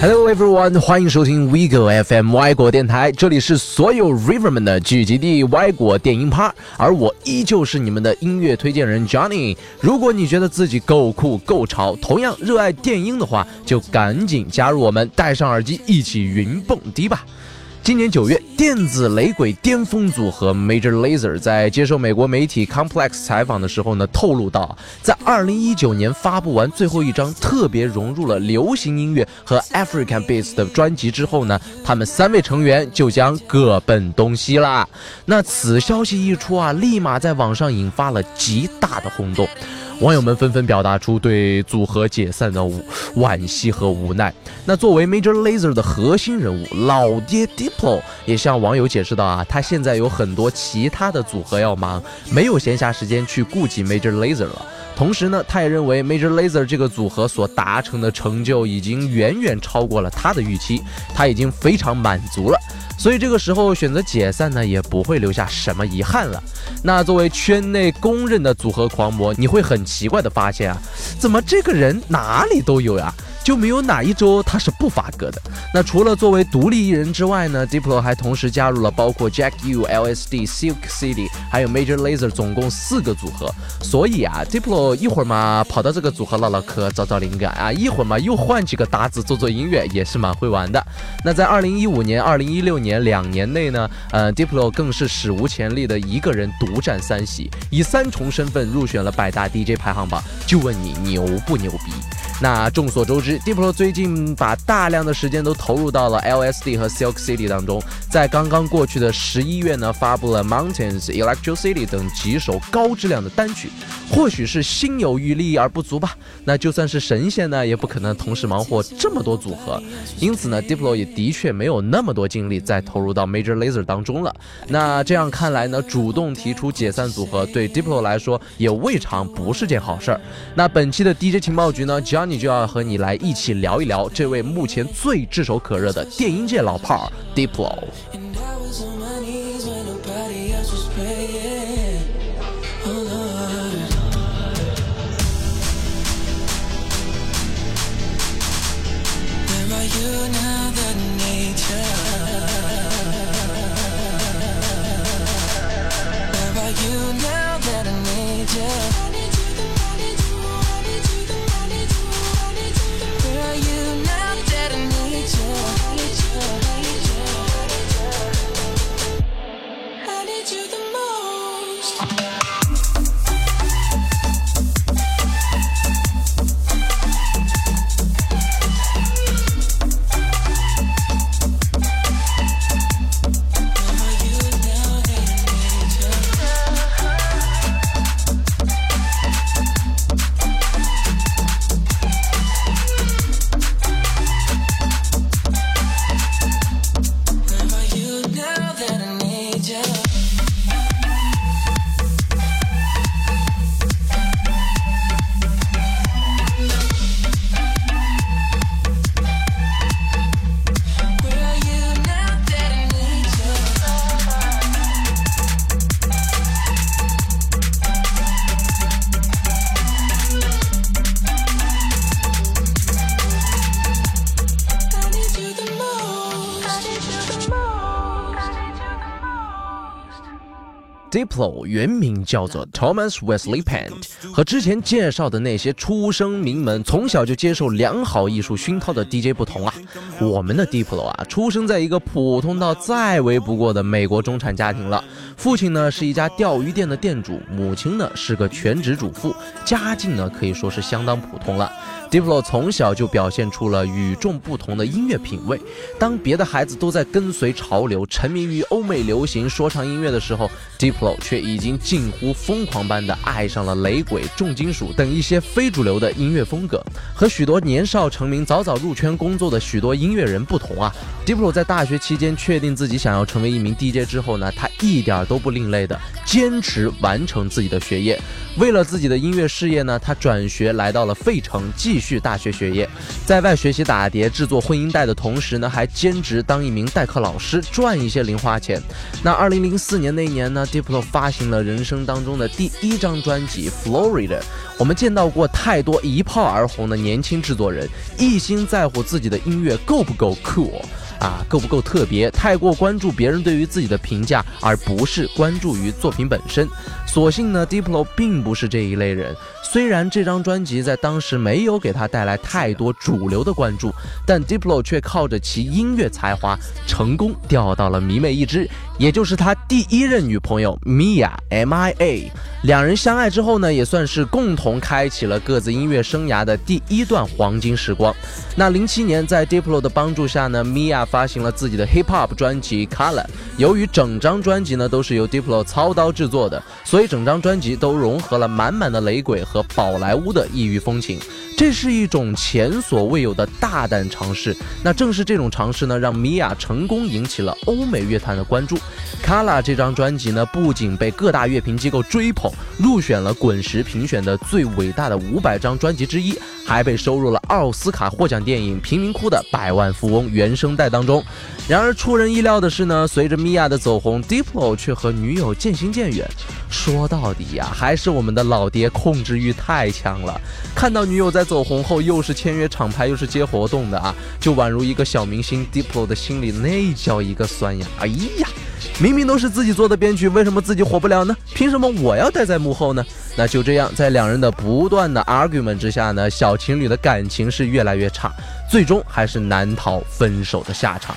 Hello everyone，欢迎收听 WeGo FM 外国电台，这里是所有 River 们的聚集地，外国电音趴，而我依旧是你们的音乐推荐人 Johnny。如果你觉得自己够酷够潮，同样热爱电音的话，就赶紧加入我们，戴上耳机一起云蹦迪吧。今年九月，电子雷鬼巅峰组合 Major Lazer 在接受美国媒体 Complex 采访的时候呢，透露到，在二零一九年发布完最后一张特别融入了流行音乐和 African Beats 的专辑之后呢，他们三位成员就将各奔东西啦。那此消息一出啊，立马在网上引发了极大的轰动。网友们纷纷表达出对组合解散的惋惜和无奈。那作为 Major Lazer 的核心人物，老爹 Diplo 也向网友解释到啊，他现在有很多其他的组合要忙，没有闲暇时间去顾及 Major Lazer 了。同时呢，他也认为 Major Lazer 这个组合所达成的成就已经远远超过了他的预期，他已经非常满足了。所以这个时候选择解散呢，也不会留下什么遗憾了。那作为圈内公认的组合狂魔，你会很奇怪的发现啊，怎么这个人哪里都有呀？就没有哪一周他是不发歌的。那除了作为独立艺人之外呢，Diplo 还同时加入了包括 Jack U、LSD、Silk City 还有 Major Lazer 总共四个组合。所以啊，Diplo 一会儿嘛跑到这个组合唠唠嗑找找灵感啊，一会儿嘛又换几个搭子做做音乐，也是蛮会玩的。那在二零一五年、二零一六年两年内呢，呃，Diplo 更是史无前例的一个人独占三席，以三重身份入选了百大 DJ 排行榜。就问你牛不牛逼？那众所周知，Diplo 最近把大量的时间都投入到了 LSD 和 Silk City 当中。在刚刚过去的十一月呢，发布了 Mountains、Electro City 等几首高质量的单曲。或许是心有余力而不足吧。那就算是神仙呢，也不可能同时忙活这么多组合。因此呢，Diplo 也的确没有那么多精力再投入到 Major Lazer 当中了。那这样看来呢，主动提出解散组合对 Diplo 来说也未尝不是件好事儿。那本期的 DJ 情报局呢，Johnny。你就要和你来一起聊一聊这位目前最炙手可热的电音界老炮儿 Diplo。Diplo 原名叫做 Thomas Wesley Pant，和之前介绍的那些出生名门、从小就接受良好艺术熏陶的 DJ 不同啊，我们的 Diplo 啊，出生在一个普通到再为不过的美国中产家庭了。父亲呢是一家钓鱼店的店主，母亲呢是个全职主妇，家境呢可以说是相当普通了。Diplo 从小就表现出了与众不同的音乐品味。当别的孩子都在跟随潮流、沉迷于欧美流行说唱音乐的时候，Diplo 却已经近乎疯狂般的爱上了雷鬼、重金属等一些非主流的音乐风格。和许多年少成名、早早入圈工作的许多音乐人不同啊，Diplo 在大学期间确定自己想要成为一名 DJ 之后呢，他一点都不另类的坚持完成自己的学业。为了自己的音乐事业呢，他转学来到了费城继。续大学学业，在外学习打碟、制作混音带的同时呢，还兼职当一名代课老师，赚一些零花钱。那二零零四年那一年呢，Diplo Diplo 发行了人生当中的第一张专辑《Florida》。我们见到过太多一炮而红的年轻制作人，一心在乎自己的音乐够不够 cool。啊，够不够特别？太过关注别人对于自己的评价，而不是关注于作品本身。所幸呢，Diplo 并不是这一类人。虽然这张专辑在当时没有给他带来太多主流的关注，但 Diplo 却靠着其音乐才华，成功钓到了迷妹一只，也就是他第一任女朋友 Mia M.I.A。两人相爱之后呢，也算是共同开启了各自音乐生涯的第一段黄金时光。那零七年，在 Diplo 的帮助下呢，Mia 发行了自己的 Hip Hop 专辑《Color》。由于整张专辑呢都是由 Diplo 操刀制作的，所以整张专辑都融合了满满的雷鬼和宝莱坞的异域风情。这是一种前所未有的大胆尝试。那正是这种尝试呢，让 Mia 成功引起了欧美乐坛的关注。《Kala》这张专辑呢，不仅被各大乐评机构追捧，入选了滚石评选的最伟大的五百张专辑之一，还被收入了奥斯卡获奖电影《贫民窟的百万富翁》原声带当中。然而出人意料的是呢，随着 Mia 的走红，Diplo 却和女友渐行渐远。说到底呀，还是我们的老爹控制欲太强了。看到女友在走红后，又是签约厂牌，又是接活动的啊，就宛如一个小明星，Diplo 的心里那叫一个酸呀！哎呀，明明都是自己做的编曲，为什么自己火不了呢？凭什么我要待在幕后呢？那就这样，在两人的不断的 argument 之下呢，小情侣的感情是越来越差，最终还是难逃分手的下场。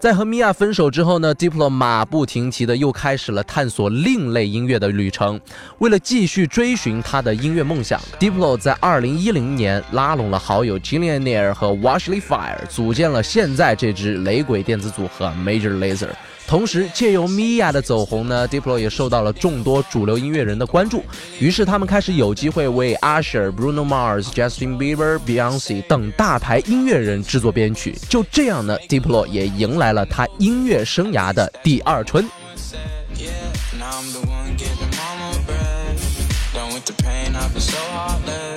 在和米娅分手之后呢，Diplo 马不停蹄的又开始了探索另类音乐的旅程。为了继续追寻他的音乐梦想，Diplo 在2010年拉拢了好友 Jillian Nair 和 Washley Fire，组建了现在这支雷鬼电子组合 Major Lazer。同时，借由 Mia 的走红呢，Diplo 也受到了众多主流音乐人的关注。于是，他们开始有机会为 Usher、Bruno Mars、Justin Bieber、Beyonce 等大牌音乐人制作编曲。就这样呢，Diplo 也迎来了他音乐生涯的第二春。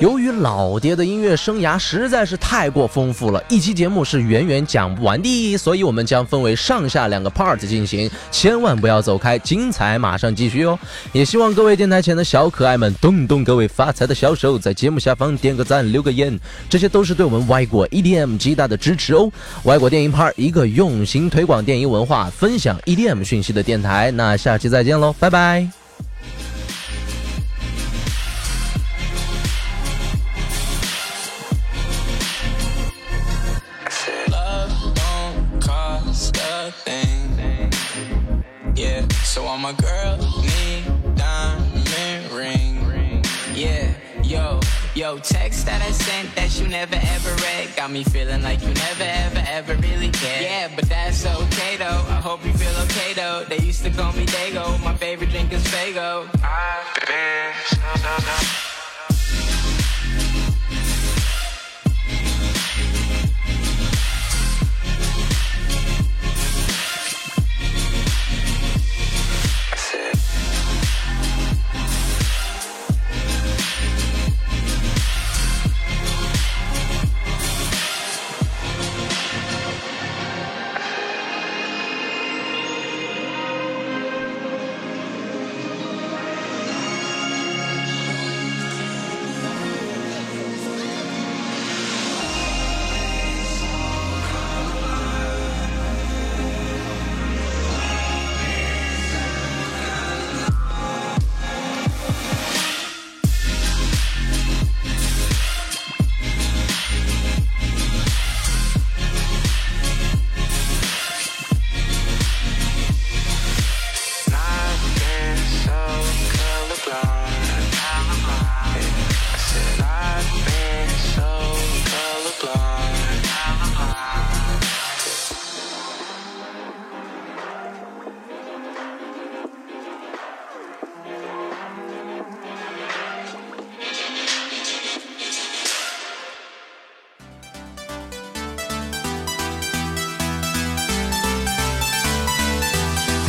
由于老爹的音乐生涯实在是太过丰富了，一期节目是远远讲不完的，所以我们将分为上下两个 part 进行，千万不要走开，精彩马上继续哦！也希望各位电台前的小可爱们动动各位发财的小手，在节目下方点个赞、留个言，这些都是对我们外国 EDM 极大的支持哦！外国电影 part 一个用心推广电影文化、分享 EDM 讯息的电台，那下期再见喽，拜拜！my girl need diamond ring. Yeah, yo, yo, text that I sent that you never ever read. Got me feeling like you never ever ever really cared. Yeah, but that's okay though. I hope you feel okay though. They used to call me Dago. My favorite drink is Fago. I've been so, so, so.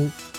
Oh.